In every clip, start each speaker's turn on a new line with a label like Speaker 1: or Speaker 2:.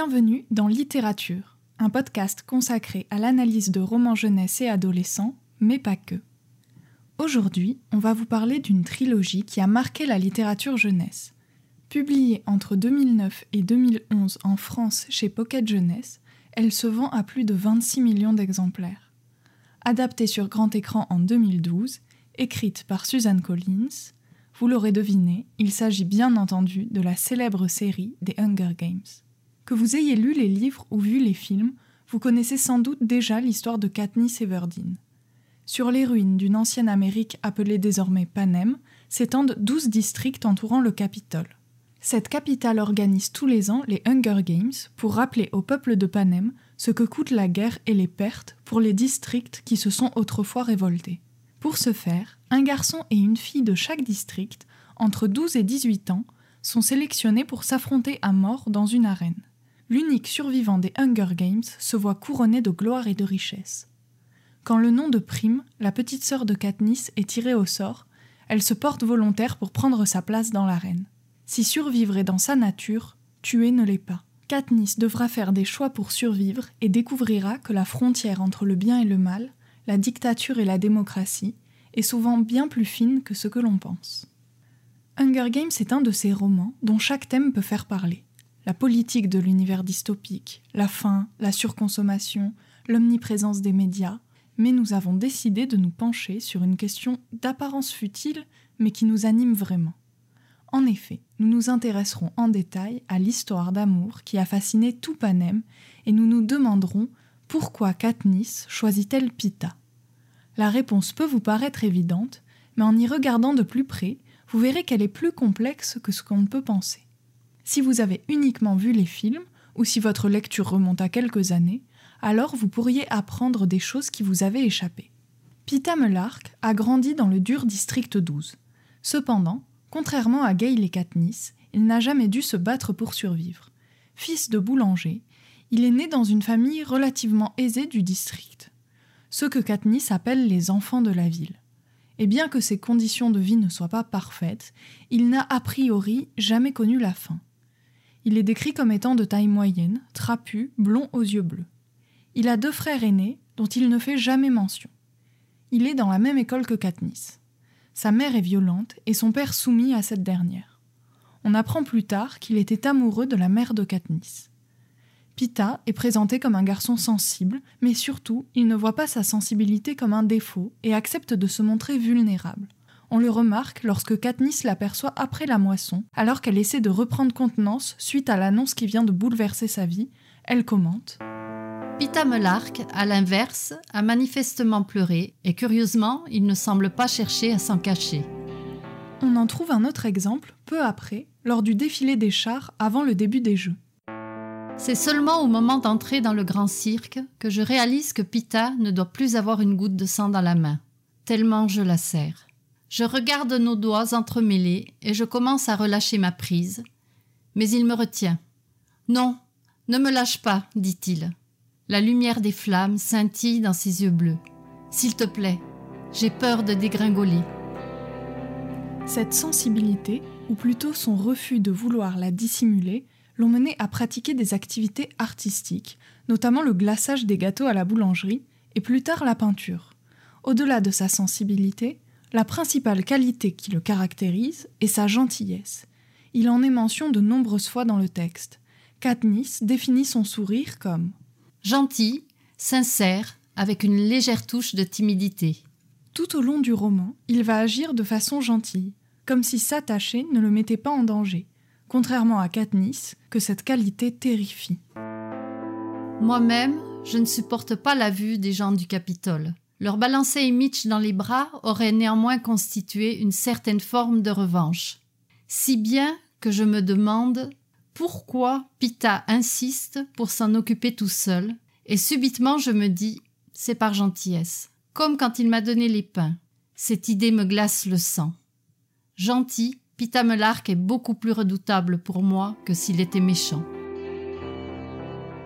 Speaker 1: Bienvenue dans Littérature, un podcast consacré à l'analyse de romans jeunesse et adolescents, mais pas que. Aujourd'hui, on va vous parler d'une trilogie qui a marqué la littérature jeunesse. Publiée entre 2009 et 2011 en France chez Pocket Jeunesse, elle se vend à plus de 26 millions d'exemplaires. Adaptée sur grand écran en 2012, écrite par Suzanne Collins, vous l'aurez deviné, il s'agit bien entendu de la célèbre série des Hunger Games. Que vous ayez lu les livres ou vu les films, vous connaissez sans doute déjà l'histoire de Katniss Everdeen. Sur les ruines d'une ancienne Amérique appelée désormais Panem s'étendent douze districts entourant le Capitole. Cette capitale organise tous les ans les Hunger Games pour rappeler au peuple de Panem ce que coûte la guerre et les pertes pour les districts qui se sont autrefois révoltés. Pour ce faire, un garçon et une fille de chaque district, entre 12 et 18 ans, sont sélectionnés pour s'affronter à mort dans une arène. L'unique survivant des Hunger Games se voit couronné de gloire et de richesse. Quand le nom de Prime, la petite sœur de Katniss, est tiré au sort, elle se porte volontaire pour prendre sa place dans l'arène. Si survivre est dans sa nature, tuer ne l'est pas. Katniss devra faire des choix pour survivre et découvrira que la frontière entre le bien et le mal, la dictature et la démocratie, est souvent bien plus fine que ce que l'on pense. Hunger Games est un de ces romans dont chaque thème peut faire parler. La politique de l'univers dystopique, la faim, la surconsommation, l'omniprésence des médias, mais nous avons décidé de nous pencher sur une question d'apparence futile mais qui nous anime vraiment. En effet, nous nous intéresserons en détail à l'histoire d'amour qui a fasciné tout Panem et nous nous demanderons pourquoi Katniss choisit-elle Pita La réponse peut vous paraître évidente, mais en y regardant de plus près, vous verrez qu'elle est plus complexe que ce qu'on peut penser. Si vous avez uniquement vu les films, ou si votre lecture remonte à quelques années, alors vous pourriez apprendre des choses qui vous avaient échappé. Pita Melark a grandi dans le dur district 12. Cependant, contrairement à Gail et Katniss, il n'a jamais dû se battre pour survivre. Fils de boulanger, il est né dans une famille relativement aisée du district, ceux que Katniss appelle les enfants de la ville. Et bien que ses conditions de vie ne soient pas parfaites, il n'a a priori jamais connu la faim. Il est décrit comme étant de taille moyenne, trapu, blond aux yeux bleus. Il a deux frères aînés dont il ne fait jamais mention. Il est dans la même école que Katniss. Sa mère est violente et son père soumis à cette dernière. On apprend plus tard qu'il était amoureux de la mère de Katniss. Pita est présenté comme un garçon sensible, mais surtout, il ne voit pas sa sensibilité comme un défaut et accepte de se montrer vulnérable. On le remarque lorsque Katniss l'aperçoit après la moisson, alors qu'elle essaie de reprendre contenance suite à l'annonce qui vient de bouleverser sa vie. Elle commente
Speaker 2: Pita Melark, à l'inverse, a manifestement pleuré et curieusement, il ne semble pas chercher à s'en cacher.
Speaker 1: On en trouve un autre exemple peu après, lors du défilé des chars avant le début des Jeux.
Speaker 2: C'est seulement au moment d'entrer dans le grand cirque que je réalise que Pita ne doit plus avoir une goutte de sang dans la main, tellement je la serre. Je regarde nos doigts entremêlés et je commence à relâcher ma prise, mais il me retient. Non, ne me lâche pas, dit-il. La lumière des flammes scintille dans ses yeux bleus. S'il te plaît, j'ai peur de dégringoler.
Speaker 1: Cette sensibilité, ou plutôt son refus de vouloir la dissimuler, l'ont mené à pratiquer des activités artistiques, notamment le glaçage des gâteaux à la boulangerie et plus tard la peinture. Au-delà de sa sensibilité, la principale qualité qui le caractérise est sa gentillesse. Il en est mention de nombreuses fois dans le texte. Katniss définit son sourire comme
Speaker 2: gentil, sincère, avec une légère touche de timidité.
Speaker 1: Tout au long du roman, il va agir de façon gentille, comme si s'attacher ne le mettait pas en danger, contrairement à Katniss, que cette qualité terrifie.
Speaker 2: Moi-même, je ne supporte pas la vue des gens du Capitole. Leur balancer Mitch dans les bras aurait néanmoins constitué une certaine forme de revanche. Si bien que je me demande pourquoi Pita insiste pour s'en occuper tout seul, et subitement je me dis c'est par gentillesse, comme quand il m'a donné les pains. Cette idée me glace le sang. Gentil, Pita Melark est beaucoup plus redoutable pour moi que s'il était méchant.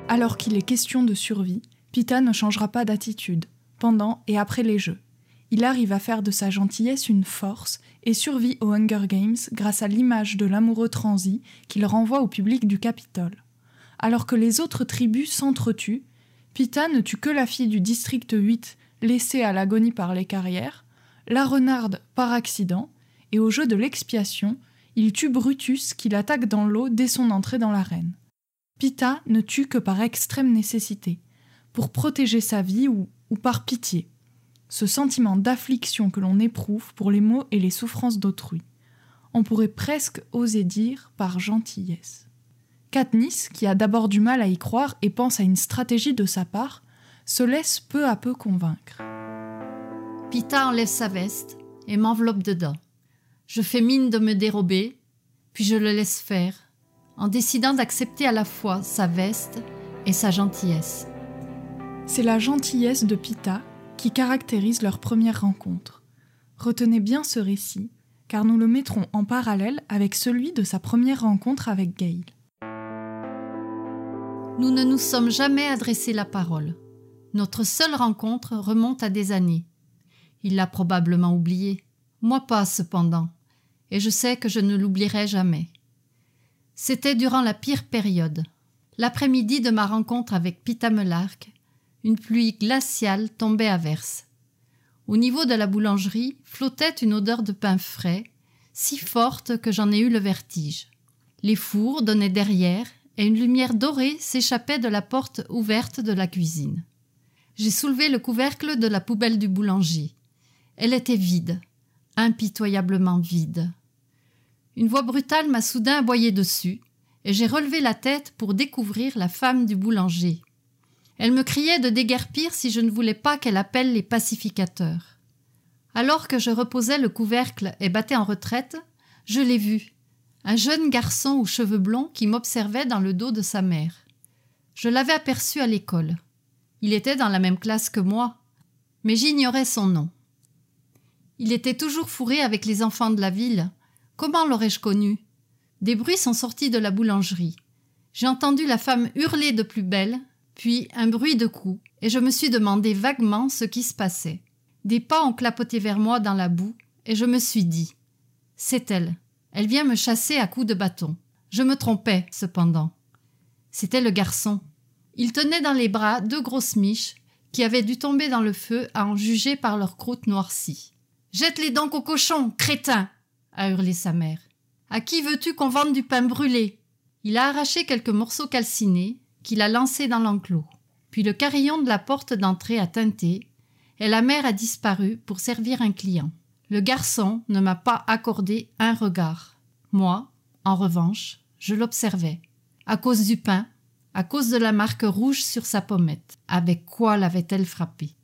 Speaker 1: Alors qu'il est question de survie, Pita ne changera pas d'attitude, pendant et après les jeux. Il arrive à faire de sa gentillesse une force et survit aux Hunger Games grâce à l'image de l'amoureux transi qu'il renvoie au public du Capitole. Alors que les autres tribus s'entretuent, Pita ne tue que la fille du district 8 laissée à l'agonie par les carrières, la renarde par accident, et au jeu de l'expiation, il tue Brutus qui l'attaque dans l'eau dès son entrée dans l'arène. Pita ne tue que par extrême nécessité, pour protéger sa vie ou, ou par pitié, ce sentiment d'affliction que l'on éprouve pour les maux et les souffrances d'autrui. On pourrait presque oser dire par gentillesse. Katniss, qui a d'abord du mal à y croire et pense à une stratégie de sa part, se laisse peu à peu convaincre.
Speaker 2: Pita enlève sa veste et m'enveloppe dedans. Je fais mine de me dérober, puis je le laisse faire, en décidant d'accepter à la fois sa veste et sa gentillesse.
Speaker 1: C'est la gentillesse de Pita qui caractérise leur première rencontre. Retenez bien ce récit, car nous le mettrons en parallèle avec celui de sa première rencontre avec Gail.
Speaker 2: Nous ne nous sommes jamais adressé la parole. Notre seule rencontre remonte à des années. Il l'a probablement oublié. Moi pas, cependant. Et je sais que je ne l'oublierai jamais. C'était durant la pire période. L'après-midi de ma rencontre avec Pita une pluie glaciale tombait à verse. Au niveau de la boulangerie flottait une odeur de pain frais, si forte que j'en ai eu le vertige. Les fours donnaient derrière et une lumière dorée s'échappait de la porte ouverte de la cuisine. J'ai soulevé le couvercle de la poubelle du boulanger. Elle était vide, impitoyablement vide. Une voix brutale m'a soudain aboyé dessus, et j'ai relevé la tête pour découvrir la femme du boulanger. Elle me criait de déguerpir si je ne voulais pas qu'elle appelle les pacificateurs. Alors que je reposais le couvercle et battais en retraite, je l'ai vue, un jeune garçon aux cheveux blonds qui m'observait dans le dos de sa mère. Je l'avais aperçu à l'école. Il était dans la même classe que moi, mais j'ignorais son nom. Il était toujours fourré avec les enfants de la ville. Comment l'aurais-je connu? Des bruits sont sortis de la boulangerie. J'ai entendu la femme hurler de plus belle, puis un bruit de coups, et je me suis demandé vaguement ce qui se passait. Des pas ont clapoté vers moi dans la boue, et je me suis dit C'est elle. Elle vient me chasser à coups de bâton. Je me trompais, cependant. C'était le garçon. Il tenait dans les bras deux grosses miches qui avaient dû tomber dans le feu à en juger par leur croûte noircie. Jette-les donc au cochon, crétin a hurlé sa mère. À qui veux-tu qu'on vende du pain brûlé? Il a arraché quelques morceaux calcinés qu'il a lancés dans l'enclos. Puis le carillon de la porte d'entrée a teinté et la mère a disparu pour servir un client. Le garçon ne m'a pas accordé un regard. Moi, en revanche, je l'observais. À cause du pain, à cause de la marque rouge sur sa pommette. Avec quoi l'avait-elle frappé?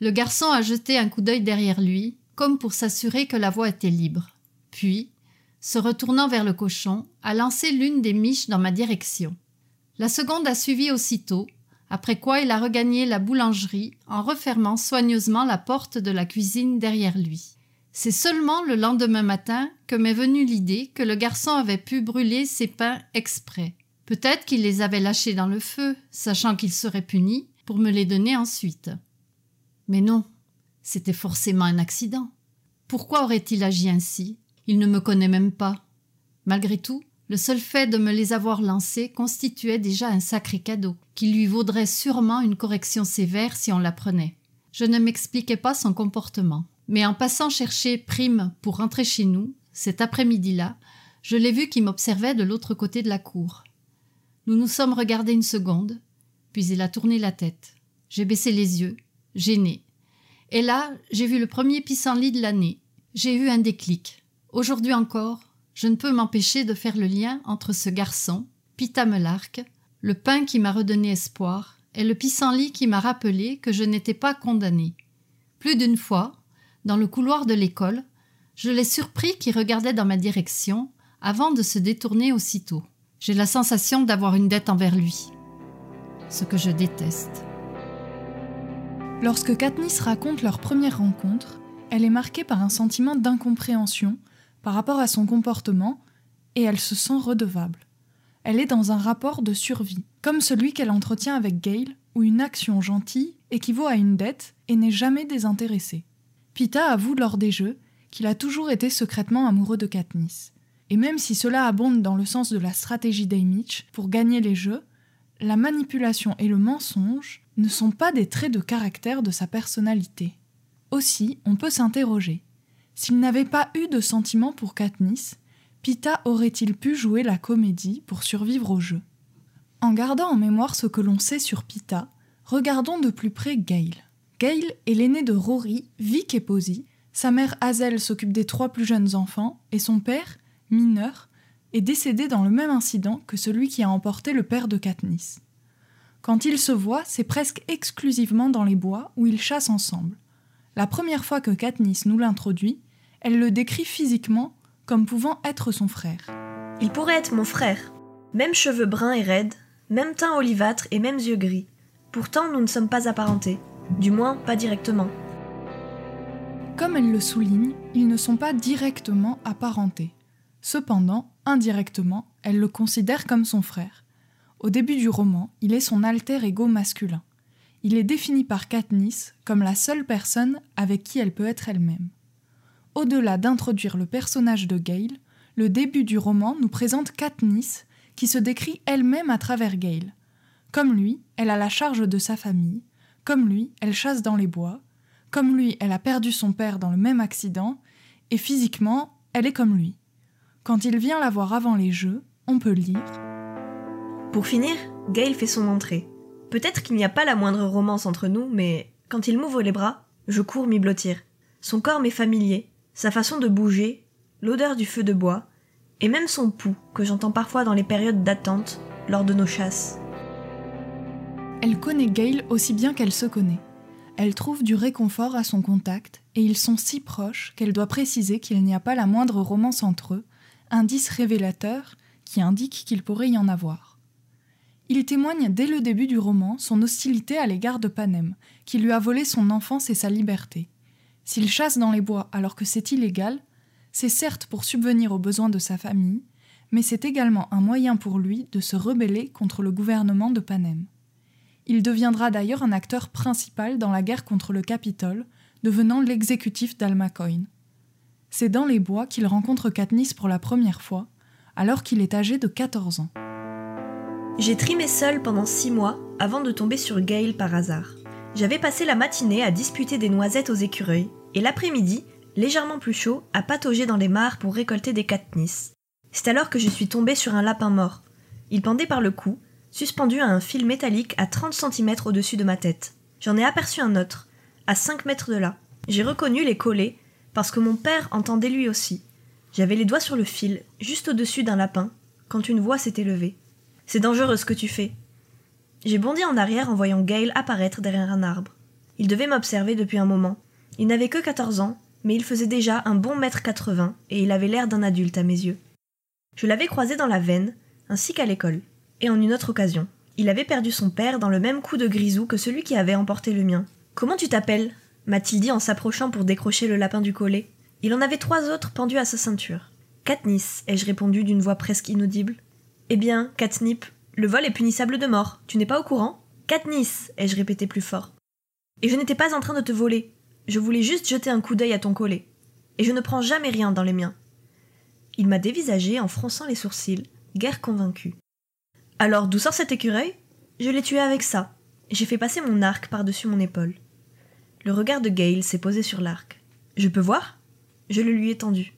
Speaker 2: Le garçon a jeté un coup d'œil derrière lui, comme pour s'assurer que la voie était libre. Puis, se retournant vers le cochon, a lancé l'une des miches dans ma direction. La seconde a suivi aussitôt, après quoi il a regagné la boulangerie en refermant soigneusement la porte de la cuisine derrière lui. C'est seulement le lendemain matin que m'est venue l'idée que le garçon avait pu brûler ses pains exprès. Peut-être qu'il les avait lâchés dans le feu, sachant qu'il serait puni, pour me les donner ensuite. Mais non, c'était forcément un accident. Pourquoi aurait-il agi ainsi? Il ne me connaît même pas. Malgré tout, le seul fait de me les avoir lancés constituait déjà un sacré cadeau, qui lui vaudrait sûrement une correction sévère si on l'apprenait. Je ne m'expliquais pas son comportement. Mais en passant chercher Prime pour rentrer chez nous, cet après-midi-là, je l'ai vu qui m'observait de l'autre côté de la cour. Nous nous sommes regardés une seconde, puis il a tourné la tête. J'ai baissé les yeux, gêné. Et là, j'ai vu le premier pissenlit de l'année. J'ai eu un déclic. Aujourd'hui encore, je ne peux m'empêcher de faire le lien entre ce garçon, Pita le pain qui m'a redonné espoir, et le pissenlit qui m'a rappelé que je n'étais pas condamné. Plus d'une fois, dans le couloir de l'école, je l'ai surpris qui regardait dans ma direction avant de se détourner aussitôt. J'ai la sensation d'avoir une dette envers lui. Ce que je déteste.
Speaker 1: Lorsque Katniss raconte leur première rencontre, elle est marquée par un sentiment d'incompréhension par rapport à son comportement et elle se sent redevable. Elle est dans un rapport de survie, comme celui qu'elle entretient avec Gail, où une action gentille équivaut à une dette et n'est jamais désintéressée. Pita avoue lors des jeux qu'il a toujours été secrètement amoureux de Katniss. Et même si cela abonde dans le sens de la stratégie d'Aymitch pour gagner les jeux, la manipulation et le mensonge ne sont pas des traits de caractère de sa personnalité. Aussi, on peut s'interroger. S'il n'avait pas eu de sentiment pour Katniss, Pita aurait-il pu jouer la comédie pour survivre au jeu? En gardant en mémoire ce que l'on sait sur Pita, regardons de plus près Gale. Gale est l'aîné de Rory, Vic et Posy. Sa mère Hazel s'occupe des trois plus jeunes enfants et son père, mineur, est décédé dans le même incident que celui qui a emporté le père de Katniss. Quand ils se voient, c'est presque exclusivement dans les bois où ils chassent ensemble. La première fois que Katniss nous l'introduit, elle le décrit physiquement comme pouvant être son frère.
Speaker 3: Il pourrait être mon frère. Même cheveux bruns et raides, même teint olivâtre et mêmes yeux gris. Pourtant, nous ne sommes pas apparentés. Du moins, pas directement.
Speaker 1: Comme elle le souligne, ils ne sont pas directement apparentés. Cependant, indirectement, elle le considère comme son frère. Au début du roman, il est son alter ego masculin. Il est défini par Katniss comme la seule personne avec qui elle peut être elle-même. Au-delà d'introduire le personnage de Gale, le début du roman nous présente Katniss qui se décrit elle-même à travers Gale. Comme lui, elle a la charge de sa famille, comme lui, elle chasse dans les bois, comme lui, elle a perdu son père dans le même accident, et physiquement, elle est comme lui. Quand il vient la voir avant les jeux, on peut lire
Speaker 3: Pour finir, Gale fait son entrée. Peut-être qu'il n'y a pas la moindre romance entre nous, mais quand il m'ouvre les bras, je cours m'y blottir. Son corps m'est familier, sa façon de bouger, l'odeur du feu de bois, et même son pouls que j'entends parfois dans les périodes d'attente lors de nos chasses.
Speaker 1: Elle connaît Gale aussi bien qu'elle se connaît. Elle trouve du réconfort à son contact, et ils sont si proches qu'elle doit préciser qu'il n'y a pas la moindre romance entre eux, indice révélateur qui indique qu'il pourrait y en avoir. Il témoigne dès le début du roman son hostilité à l'égard de Panem, qui lui a volé son enfance et sa liberté. S'il chasse dans les bois alors que c'est illégal, c'est certes pour subvenir aux besoins de sa famille, mais c'est également un moyen pour lui de se rebeller contre le gouvernement de Panem. Il deviendra d'ailleurs un acteur principal dans la guerre contre le Capitole, devenant l'exécutif d'Almacoin. C'est dans les bois qu'il rencontre Katniss pour la première fois, alors qu'il est âgé de 14 ans.
Speaker 3: J'ai trimé seul pendant six mois avant de tomber sur Gale par hasard. J'avais passé la matinée à disputer des noisettes aux écureuils, et l'après-midi, légèrement plus chaud, à patauger dans les mares pour récolter des Katniss. C'est alors que je suis tombée sur un lapin mort. Il pendait par le cou, suspendu à un fil métallique à 30 cm au-dessus de ma tête. J'en ai aperçu un autre, à 5 mètres de là. J'ai reconnu les collets parce que mon père entendait lui aussi. J'avais les doigts sur le fil, juste au-dessus d'un lapin, quand une voix s'est élevée. C'est dangereux ce que tu fais. J'ai bondi en arrière en voyant Gale apparaître derrière un arbre. Il devait m'observer depuis un moment. Il n'avait que 14 ans, mais il faisait déjà un bon mètre 80 et il avait l'air d'un adulte à mes yeux. Je l'avais croisé dans la veine, ainsi qu'à l'école, et en une autre occasion. Il avait perdu son père dans le même coup de grisou que celui qui avait emporté le mien. Comment tu t'appelles? m'a-t-il dit en s'approchant pour décrocher le lapin du collet. Il en avait trois autres pendus à sa ceinture. Katniss, ai-je répondu d'une voix presque inaudible. Eh bien, Katnip, le vol est punissable de mort. Tu n'es pas au courant? Katniss, ai-je répété plus fort. Et je n'étais pas en train de te voler. Je voulais juste jeter un coup d'œil à ton collet. Et je ne prends jamais rien dans les miens. Il m'a dévisagé en fronçant les sourcils, guère convaincu. Alors, d'où sort cet écureuil? Je l'ai tué avec ça. J'ai fait passer mon arc par-dessus mon épaule. Le regard de Gale s'est posé sur l'arc. Je peux voir? Je le lui ai tendu.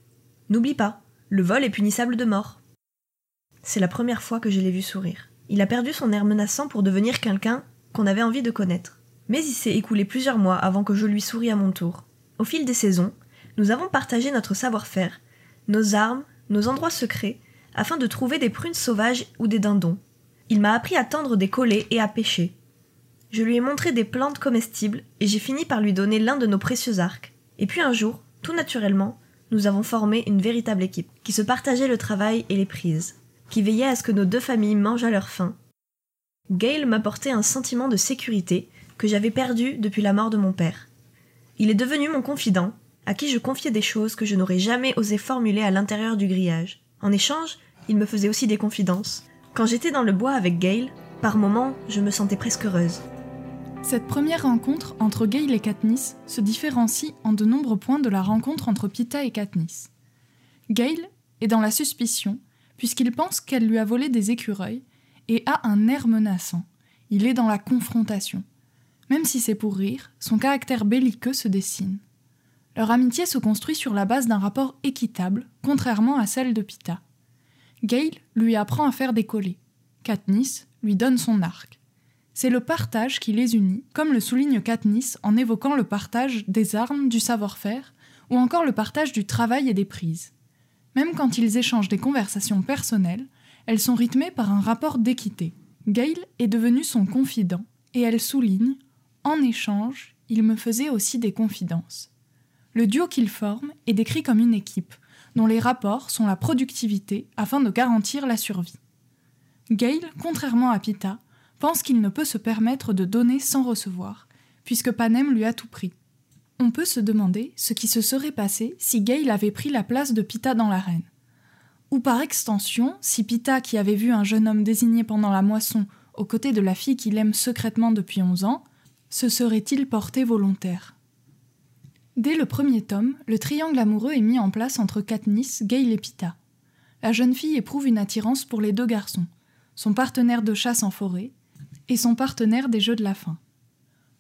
Speaker 3: N'oublie pas, le vol est punissable de mort. C'est la première fois que je l'ai vu sourire. Il a perdu son air menaçant pour devenir quelqu'un qu'on avait envie de connaître. Mais il s'est écoulé plusieurs mois avant que je lui souris à mon tour. Au fil des saisons, nous avons partagé notre savoir-faire, nos armes, nos endroits secrets, afin de trouver des prunes sauvages ou des dindons. Il m'a appris à tendre des collets et à pêcher. Je lui ai montré des plantes comestibles et j'ai fini par lui donner l'un de nos précieux arcs. Et puis un jour, tout naturellement, nous avons formé une véritable équipe, qui se partageait le travail et les prises, qui veillait à ce que nos deux familles mangent à leur faim. Gail m'apportait un sentiment de sécurité que j'avais perdu depuis la mort de mon père. Il est devenu mon confident, à qui je confiais des choses que je n'aurais jamais osé formuler à l'intérieur du grillage. En échange, il me faisait aussi des confidences. Quand j'étais dans le bois avec Gail, par moments, je me sentais presque heureuse.
Speaker 1: Cette première rencontre entre Gale et Katniss se différencie en de nombreux points de la rencontre entre Pita et Katniss. Gale est dans la suspicion, puisqu'il pense qu'elle lui a volé des écureuils, et a un air menaçant. Il est dans la confrontation. Même si c'est pour rire, son caractère belliqueux se dessine. Leur amitié se construit sur la base d'un rapport équitable, contrairement à celle de Pita. Gale lui apprend à faire des collets. Katniss lui donne son arc. C'est le partage qui les unit, comme le souligne Katniss en évoquant le partage des armes, du savoir-faire, ou encore le partage du travail et des prises. Même quand ils échangent des conversations personnelles, elles sont rythmées par un rapport d'équité. Gale est devenu son confident, et elle souligne En échange, il me faisait aussi des confidences. Le duo qu'ils forment est décrit comme une équipe, dont les rapports sont la productivité afin de garantir la survie. Gale, contrairement à Pita, pense qu'il ne peut se permettre de donner sans recevoir, puisque Panem lui a tout pris. On peut se demander ce qui se serait passé si Gale avait pris la place de Pita dans l'arène. Ou par extension, si Pita, qui avait vu un jeune homme désigné pendant la moisson aux côtés de la fille qu'il aime secrètement depuis onze ans, se serait-il porté volontaire? Dès le premier tome, le triangle amoureux est mis en place entre Katniss, Gale et Pita. La jeune fille éprouve une attirance pour les deux garçons, son partenaire de chasse en forêt et son partenaire des jeux de la faim.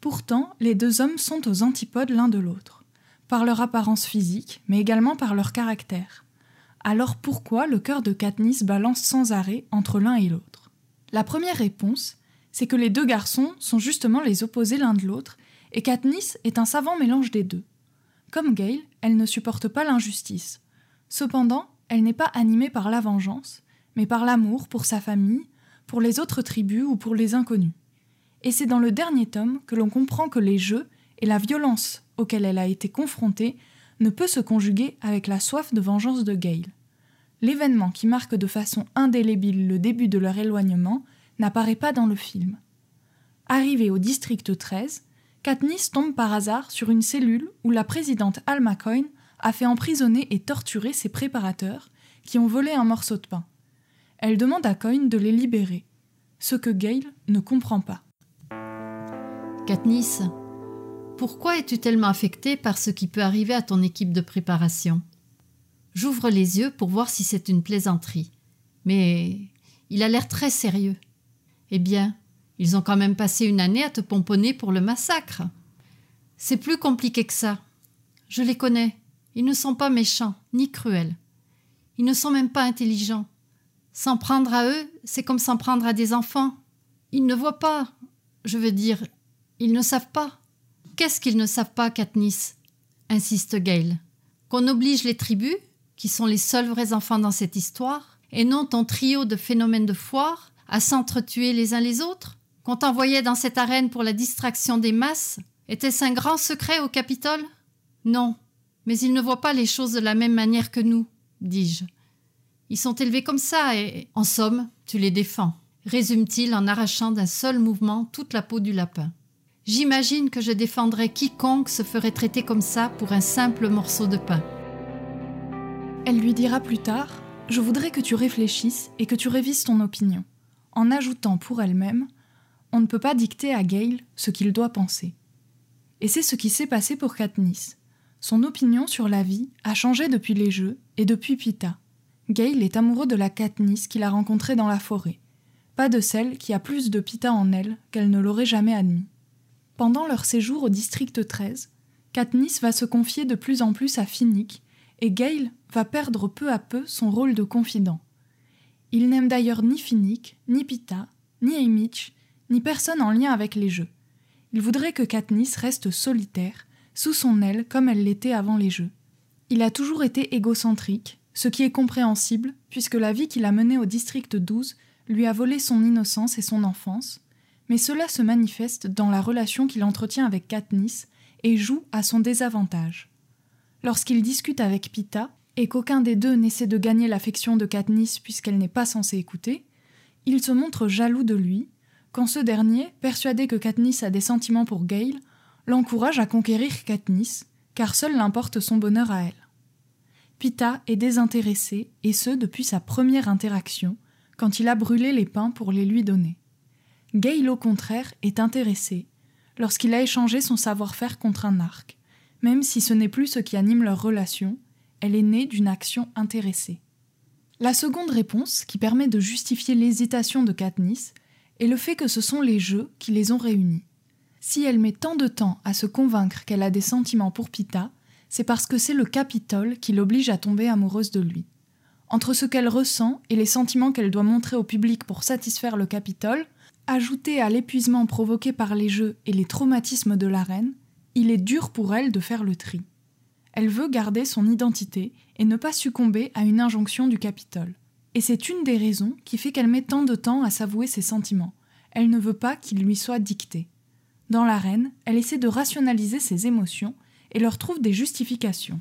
Speaker 1: Pourtant, les deux hommes sont aux antipodes l'un de l'autre, par leur apparence physique, mais également par leur caractère. Alors pourquoi le cœur de Katniss balance sans arrêt entre l'un et l'autre? La première réponse, c'est que les deux garçons sont justement les opposés l'un de l'autre, et Katniss est un savant mélange des deux. Comme Gale, elle ne supporte pas l'injustice. Cependant, elle n'est pas animée par la vengeance, mais par l'amour pour sa famille, pour les autres tribus ou pour les inconnus. Et c'est dans le dernier tome que l'on comprend que les jeux et la violence auxquels elle a été confrontée ne peut se conjuguer avec la soif de vengeance de Gale. L'événement qui marque de façon indélébile le début de leur éloignement n'apparaît pas dans le film. Arrivée au district 13, Katniss tombe par hasard sur une cellule où la présidente Alma Coyne a fait emprisonner et torturer ses préparateurs qui ont volé un morceau de pain. Elle demande à Coyne de les libérer, ce que Gale ne comprend pas.
Speaker 2: Katniss, pourquoi es-tu tellement affectée par ce qui peut arriver à ton équipe de préparation? J'ouvre les yeux pour voir si c'est une plaisanterie, mais il a l'air très sérieux. Eh bien, ils ont quand même passé une année à te pomponner pour le massacre. C'est plus compliqué que ça. Je les connais. Ils ne sont pas méchants, ni cruels. Ils ne sont même pas intelligents. S'en prendre à eux, c'est comme s'en prendre à des enfants. Ils ne voient pas. Je veux dire, ils ne savent pas. Qu'est-ce qu'ils ne savent pas, Katniss? insiste Gale. Qu'on oblige les tribus, qui sont les seuls vrais enfants dans cette histoire, et non ton trio de phénomènes de foire, à s'entretuer les uns les autres? Qu'on t'envoyait dans cette arène pour la distraction des masses? Était-ce un grand secret au Capitole? Non, mais ils ne voient pas les choses de la même manière que nous, dis-je. Ils sont élevés comme ça et, en somme, tu les défends, résume-t-il en arrachant d'un seul mouvement toute la peau du lapin. J'imagine que je défendrais quiconque se ferait traiter comme ça pour un simple morceau de pain.
Speaker 1: Elle lui dira plus tard Je voudrais que tu réfléchisses et que tu révises ton opinion, en ajoutant pour elle-même on ne peut pas dicter à Gale ce qu'il doit penser. Et c'est ce qui s'est passé pour Katniss. Son opinion sur la vie a changé depuis les Jeux et depuis Pita. Gale est amoureux de la Katniss qu'il a rencontrée dans la forêt, pas de celle qui a plus de Pita en elle qu'elle ne l'aurait jamais admis. Pendant leur séjour au district 13, Katniss va se confier de plus en plus à Finnick et Gale va perdre peu à peu son rôle de confident. Il n'aime d'ailleurs ni Finnick, ni Pita, ni Haymitch, ni personne en lien avec les jeux. Il voudrait que Katniss reste solitaire, sous son aile comme elle l'était avant les jeux. Il a toujours été égocentrique, ce qui est compréhensible, puisque la vie qu'il a menée au district 12 lui a volé son innocence et son enfance, mais cela se manifeste dans la relation qu'il entretient avec Katniss et joue à son désavantage. Lorsqu'il discute avec Pita, et qu'aucun des deux n'essaie de gagner l'affection de Katniss puisqu'elle n'est pas censée écouter, il se montre jaloux de lui quand ce dernier, persuadé que Katniss a des sentiments pour Gale, l'encourage à conquérir Katniss, car seul l'importe son bonheur à elle. Pita est désintéressé, et ce depuis sa première interaction, quand il a brûlé les pains pour les lui donner. Gale, au contraire, est intéressé, lorsqu'il a échangé son savoir-faire contre un arc, même si ce n'est plus ce qui anime leur relation, elle est née d'une action intéressée. La seconde réponse, qui permet de justifier l'hésitation de Katniss, est le fait que ce sont les jeux qui les ont réunis. Si elle met tant de temps à se convaincre qu'elle a des sentiments pour Pita, c'est parce que c'est le Capitole qui l'oblige à tomber amoureuse de lui. Entre ce qu'elle ressent et les sentiments qu'elle doit montrer au public pour satisfaire le Capitole, ajouté à l'épuisement provoqué par les jeux et les traumatismes de la reine, il est dur pour elle de faire le tri. Elle veut garder son identité et ne pas succomber à une injonction du Capitole. Et c'est une des raisons qui fait qu'elle met tant de temps à s'avouer ses sentiments. Elle ne veut pas qu'ils lui soient dictés. Dans l'arène, elle essaie de rationaliser ses émotions et leur trouve des justifications.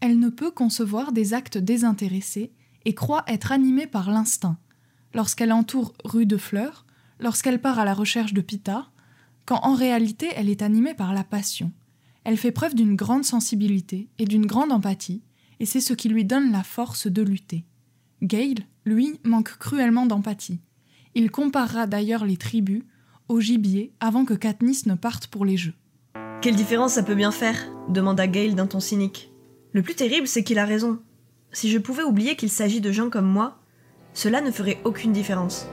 Speaker 1: Elle ne peut concevoir des actes désintéressés et croit être animée par l'instinct. Lorsqu'elle entoure Rue de Fleurs, lorsqu'elle part à la recherche de Pita, quand en réalité elle est animée par la passion. Elle fait preuve d'une grande sensibilité et d'une grande empathie, et c'est ce qui lui donne la force de lutter. Gale, lui, manque cruellement d'empathie. Il comparera d'ailleurs les tribus au gibier avant que Katniss ne parte pour les jeux.
Speaker 3: Quelle différence ça peut bien faire? demanda Gale d'un ton cynique. Le plus terrible, c'est qu'il a raison. Si je pouvais oublier qu'il s'agit de gens comme moi, cela ne ferait aucune différence.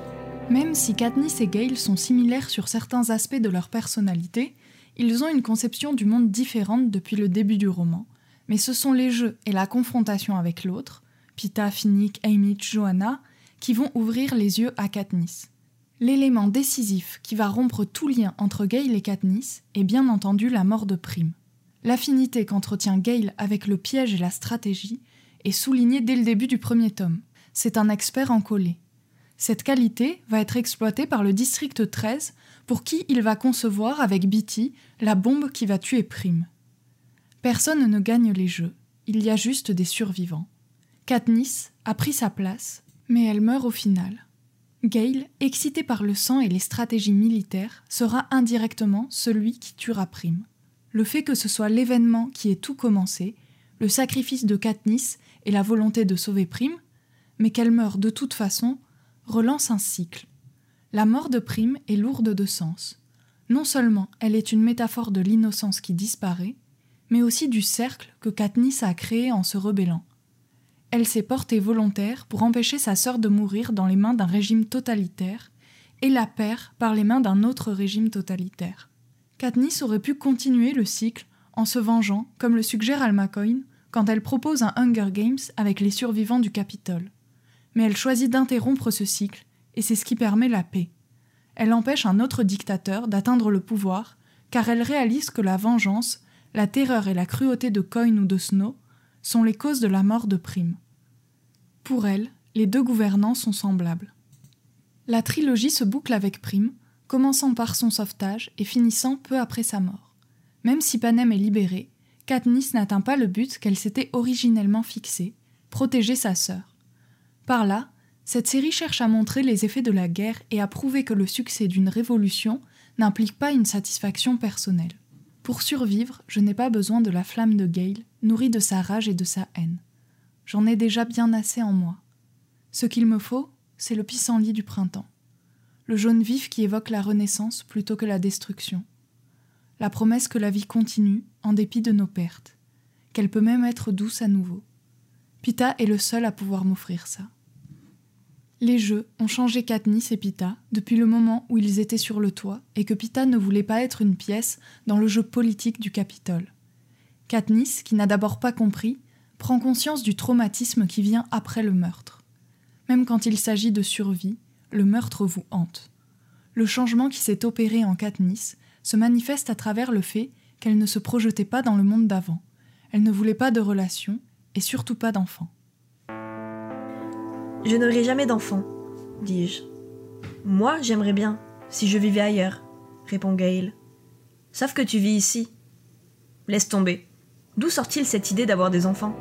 Speaker 1: Même si Katniss et Gale sont similaires sur certains aspects de leur personnalité, ils ont une conception du monde différente depuis le début du roman, mais ce sont les jeux et la confrontation avec l'autre, Pita, Finnick, Haymitch, Johanna, qui vont ouvrir les yeux à Katniss. L'élément décisif qui va rompre tout lien entre Gale et Katniss est bien entendu la mort de Prime. L'affinité qu'entretient Gale avec le piège et la stratégie est soulignée dès le début du premier tome. C'est un expert en coller. Cette qualité va être exploitée par le district 13 pour qui il va concevoir avec Beatty la bombe qui va tuer Prime. Personne ne gagne les jeux, il y a juste des survivants. Katniss a pris sa place, mais elle meurt au final. Gale, excité par le sang et les stratégies militaires, sera indirectement celui qui tuera Prime. Le fait que ce soit l'événement qui ait tout commencé, le sacrifice de Katniss et la volonté de sauver Prime, mais qu'elle meure de toute façon, relance un cycle. La mort de Prime est lourde de sens. Non seulement elle est une métaphore de l'innocence qui disparaît, mais aussi du cercle que Katniss a créé en se rebellant. Elle s'est portée volontaire pour empêcher sa sœur de mourir dans les mains d'un régime totalitaire et la perd par les mains d'un autre régime totalitaire. Katniss aurait pu continuer le cycle en se vengeant, comme le suggère Alma Coyne, quand elle propose un Hunger Games avec les survivants du Capitole mais elle choisit d'interrompre ce cycle, et c'est ce qui permet la paix. Elle empêche un autre dictateur d'atteindre le pouvoir, car elle réalise que la vengeance, la terreur et la cruauté de Coyne ou de Snow sont les causes de la mort de Prime. Pour elle, les deux gouvernants sont semblables. La trilogie se boucle avec Prime, commençant par son sauvetage et finissant peu après sa mort. Même si Panem est libérée, Katniss n'atteint pas le but qu'elle s'était originellement fixé, protéger sa sœur. Par là, cette série cherche à montrer les effets de la guerre et à prouver que le succès d'une révolution n'implique pas une satisfaction personnelle. Pour survivre, je n'ai pas besoin de la flamme de Gale, nourrie de sa rage et de sa haine. J'en ai déjà bien assez en moi. Ce qu'il me faut, c'est le pissenlit du printemps. Le jaune vif qui évoque la renaissance plutôt que la destruction. La promesse que la vie continue en dépit de nos pertes, qu'elle peut même être douce à nouveau. Pita est le seul à pouvoir m'offrir ça. Les jeux ont changé Katniss et Pita depuis le moment où ils étaient sur le toit et que Pita ne voulait pas être une pièce dans le jeu politique du Capitole. Katniss, qui n'a d'abord pas compris, prend conscience du traumatisme qui vient après le meurtre. Même quand il s'agit de survie, le meurtre vous hante. Le changement qui s'est opéré en Katniss se manifeste à travers le fait qu'elle ne se projetait pas dans le monde d'avant. Elle ne voulait pas de relations et surtout pas d'enfants.
Speaker 3: Je n'aurai jamais d'enfant, dis-je. Moi, j'aimerais bien, si je vivais ailleurs, répond Gaël. Sauf que tu vis ici. Laisse tomber. D'où sort-il cette idée d'avoir des enfants?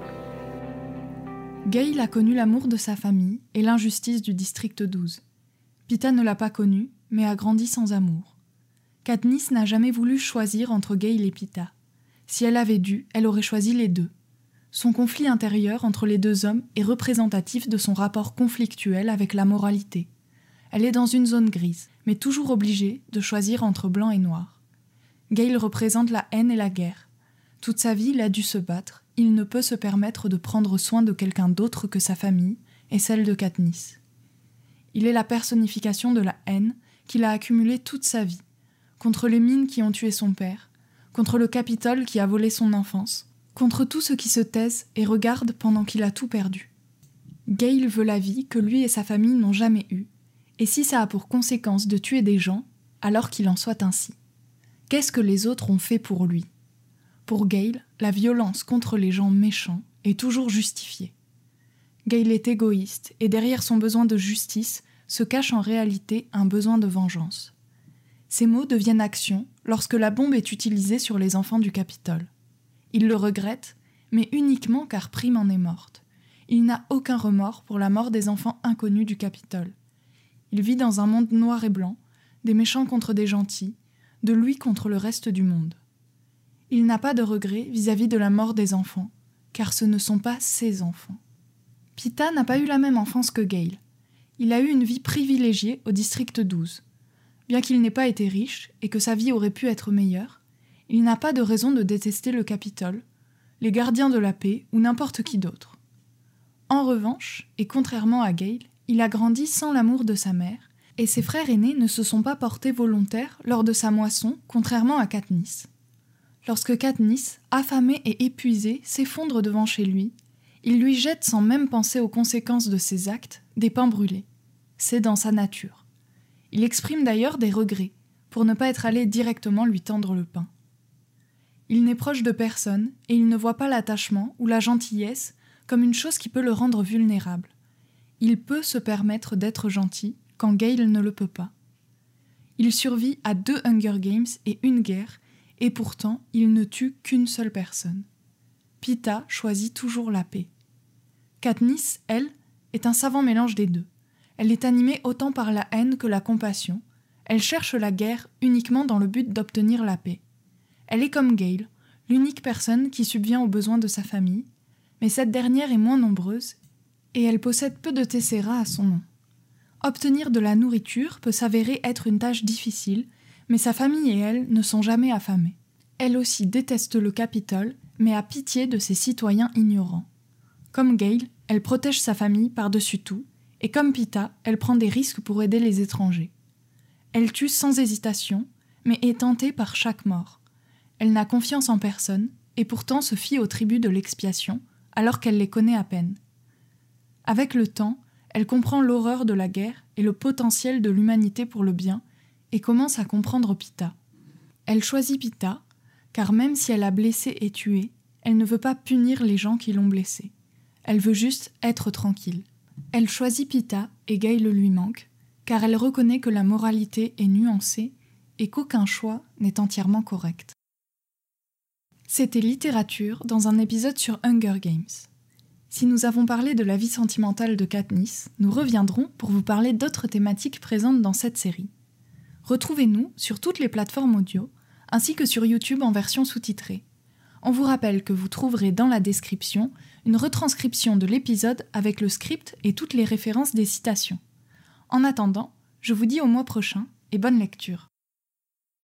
Speaker 1: Gail a connu l'amour de sa famille et l'injustice du district 12. Pita ne l'a pas connu, mais a grandi sans amour. Katniss n'a jamais voulu choisir entre Gail et Pita. Si elle avait dû, elle aurait choisi les deux. Son conflit intérieur entre les deux hommes est représentatif de son rapport conflictuel avec la moralité. Elle est dans une zone grise, mais toujours obligée de choisir entre blanc et noir. Gale représente la haine et la guerre. Toute sa vie, il a dû se battre, il ne peut se permettre de prendre soin de quelqu'un d'autre que sa famille, est celle de Katniss. Il est la personnification de la haine qu'il a accumulée toute sa vie, contre les mines qui ont tué son père, contre le Capitole qui a volé son enfance, contre tous ceux qui se taisent et regardent pendant qu'il a tout perdu. Gale veut la vie que lui et sa famille n'ont jamais eue, et si ça a pour conséquence de tuer des gens, alors qu'il en soit ainsi. Qu'est-ce que les autres ont fait pour lui? Pour Gale, la violence contre les gens méchants est toujours justifiée. Gale est égoïste, et derrière son besoin de justice se cache en réalité un besoin de vengeance. Ces mots deviennent action lorsque la bombe est utilisée sur les enfants du Capitole. Il le regrette, mais uniquement car Prime en est morte. Il n'a aucun remords pour la mort des enfants inconnus du Capitole. Il vit dans un monde noir et blanc, des méchants contre des gentils, de lui contre le reste du monde. Il n'a pas de regrets vis-à-vis de la mort des enfants, car ce ne sont pas ses enfants. Pita n'a pas eu la même enfance que Gale. Il a eu une vie privilégiée au district 12. Bien qu'il n'ait pas été riche et que sa vie aurait pu être meilleure, il n'a pas de raison de détester le Capitole, les gardiens de la paix ou n'importe qui d'autre. En revanche, et contrairement à Gale, il a grandi sans l'amour de sa mère, et ses frères aînés ne se sont pas portés volontaires lors de sa moisson, contrairement à Katniss. Lorsque Katniss, affamé et épuisé, s'effondre devant chez lui, il lui jette sans même penser aux conséquences de ses actes des pains brûlés. C'est dans sa nature. Il exprime d'ailleurs des regrets pour ne pas être allé directement lui tendre le pain. Il n'est proche de personne et il ne voit pas l'attachement ou la gentillesse comme une chose qui peut le rendre vulnérable. Il peut se permettre d'être gentil quand Gale ne le peut pas. Il survit à deux Hunger Games et une guerre, et pourtant il ne tue qu'une seule personne. Pita choisit toujours la paix. Katniss, elle, est un savant mélange des deux. Elle est animée autant par la haine que la compassion. Elle cherche la guerre uniquement dans le but d'obtenir la paix. Elle est comme Gale, l'unique personne qui subvient aux besoins de sa famille, mais cette dernière est moins nombreuse et elle possède peu de tessera à son nom. Obtenir de la nourriture peut s'avérer être une tâche difficile, mais sa famille et elle ne sont jamais affamées. Elle aussi déteste le Capitole, mais a pitié de ses citoyens ignorants. Comme Gale, elle protège sa famille par-dessus tout, et comme Pita, elle prend des risques pour aider les étrangers. Elle tue sans hésitation, mais est tentée par chaque mort. Elle n'a confiance en personne, et pourtant se fie aux tribus de l'expiation, alors qu'elle les connaît à peine. Avec le temps, elle comprend l'horreur de la guerre et le potentiel de l'humanité pour le bien, et commence à comprendre Pita. Elle choisit Pita, car même si elle a blessé et tué, elle ne veut pas punir les gens qui l'ont blessée. Elle veut juste être tranquille. Elle choisit Pita et Gale lui manque, car elle reconnaît que la moralité est nuancée et qu'aucun choix n'est entièrement correct. C'était littérature dans un épisode sur Hunger Games. Si nous avons parlé de la vie sentimentale de Katniss, nous reviendrons pour vous parler d'autres thématiques présentes dans cette série. Retrouvez-nous sur toutes les plateformes audio, ainsi que sur YouTube en version sous-titrée. On vous rappelle que vous trouverez dans la description une retranscription de l'épisode avec le script et toutes les références des citations. En attendant, je vous dis au mois prochain et bonne lecture.